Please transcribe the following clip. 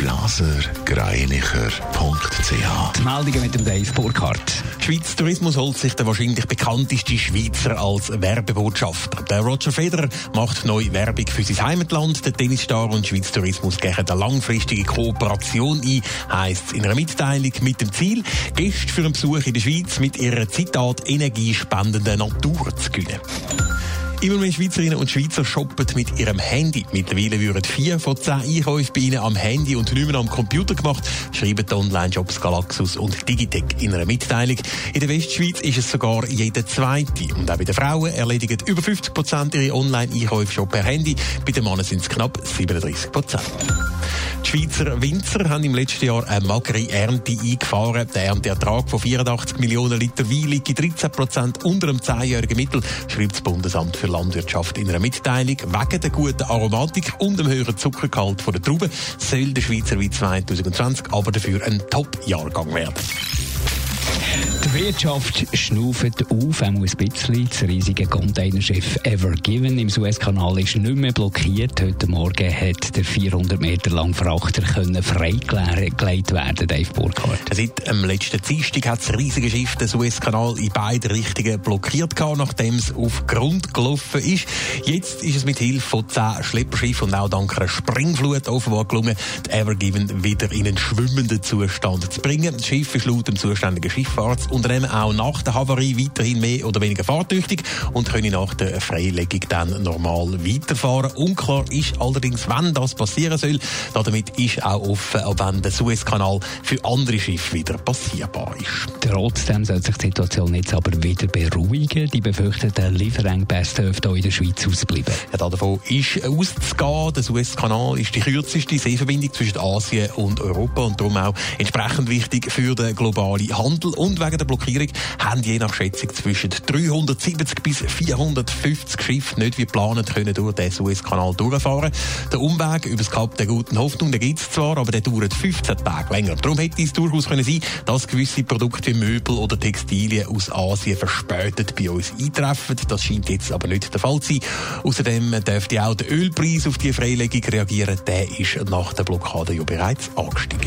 blasergreinicher.ch. Die Meldungen mit dem Dave Burkhardt. Schweiz Tourismus holt sich der wahrscheinlich bekannteste Schweizer als Werbebotschafter. Der Roger Federer macht neue Werbung für sein Heimatland. Der Tennisstar und Schweiz Tourismus gehen eine langfristige Kooperation ein, heisst es in einer Mitteilung mit dem Ziel, Gäste für einen Besuch in der Schweiz mit ihrer Zitat energiespendenden Natur zu gewinnen. Immer mehr Schweizerinnen und Schweizer shoppen mit ihrem Handy. Mittlerweile würden vier von zehn Einkäufen bei ihnen am Handy und nicht mehr am Computer gemacht, schreiben die Online-Shops Galaxus und Digitec in einer Mitteilung. In der Westschweiz ist es sogar jeder Zweite. Und auch bei den Frauen erledigen über 50 Prozent ihre Online-Einkäufe schon per Handy. Bei den Männern sind es knapp 37 Prozent. Die Schweizer Winzer haben im letzten Jahr eine magere Ernte eingefahren. Der Ernteertrag von 84 Millionen Liter Wein liegt 13 Prozent unter dem 10-jährigen Mittel, schreibt das Bundesamt für Landwirtschaft in einer Mitteilung. Wegen der guten Aromatik und dem höheren Zuckergehalt der Trauben soll der Schweizer Wein 2020 aber dafür ein Top-Jahrgang werden. Die Wirtschaft schnauft auf, auch ein bisschen. Das riesige Containerschiff Ever Given im Suezkanal ist nicht mehr blockiert. Heute Morgen hat der 400 Meter lange Frachter freigelegt werden, Dave Burkhardt. Seit dem letzten Dienstag hat das riesige Schiff den Suezkanal in beide Richtungen blockiert gehabt, nachdem es auf Grund gelaufen ist. Jetzt ist es mit Hilfe von zehn Schlepperschiffen und auch dank einer Springflut offenbar gelungen, die Ever Given wieder in einen schwimmenden Zustand zu bringen. Das Schiff ist laut dem zuständigen Schifffahrts Unternehmen auch nach der Havarie weiterhin mehr oder weniger fahrtüchtig und können nach der Freilegung dann normal weiterfahren. Unklar ist allerdings, wann das passieren soll. Damit ist auch offen, ob wann der Suezkanal für andere Schiffe wieder passierbar ist. Trotzdem soll sich die Situation jetzt aber wieder beruhigen. Die befürchteten Lieferengpässe dürften auch in der Schweiz ausbleiben. Ja, davon ist auszugehen. Der Suezkanal ist die kürzeste Seeverbindung zwischen Asien und Europa und darum auch entsprechend wichtig für den globalen Handel. Und wegen der Blockierung haben je nach Schätzung zwischen 370 bis 450 Schiffe nicht wie geplant können durch den Suezkanal durchfahren. Der Umweg über das Kap der Guten Hoffnung, gibt es zwar, aber der dauert 15 Tage länger. Darum hätte es durchaus können sein, dass gewisse Produkte wie Möbel oder Textilien aus Asien verspätet bei uns eintreffen. Das scheint jetzt aber nicht der Fall zu sein. Außerdem dürfte auch der Ölpreis auf die Freilegung reagieren. Der ist nach der Blockade ja bereits angestiegen.